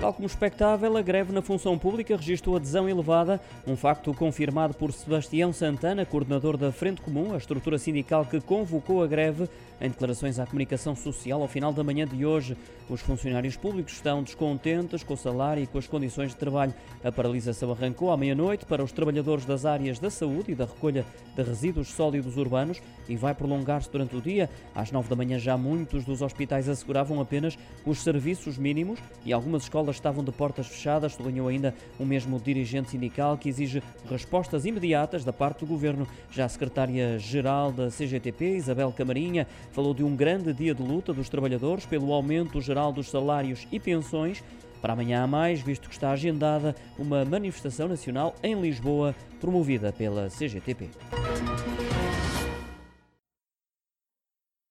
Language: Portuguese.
Tal como expectável, a greve na função pública registrou adesão elevada, um facto confirmado por Sebastião Santana, coordenador da Frente Comum, a estrutura sindical que convocou a greve, em declarações à comunicação social ao final da manhã de hoje. Os funcionários públicos estão descontentes com o salário e com as condições de trabalho. A paralisação arrancou à meia-noite para os trabalhadores das áreas da saúde e da recolha de resíduos sólidos urbanos e vai prolongar-se durante o dia. Às nove da manhã já muitos dos hospitais asseguravam apenas os serviços mínimos e algumas escolas estavam de portas fechadas, sublinhou ainda o mesmo dirigente sindical que exige respostas imediatas da parte do governo. Já a secretária-geral da CGTP, Isabel Camarinha, falou de um grande dia de luta dos trabalhadores pelo aumento geral dos salários e pensões. Para amanhã a mais, visto que está agendada uma manifestação nacional em Lisboa, promovida pela CGTP.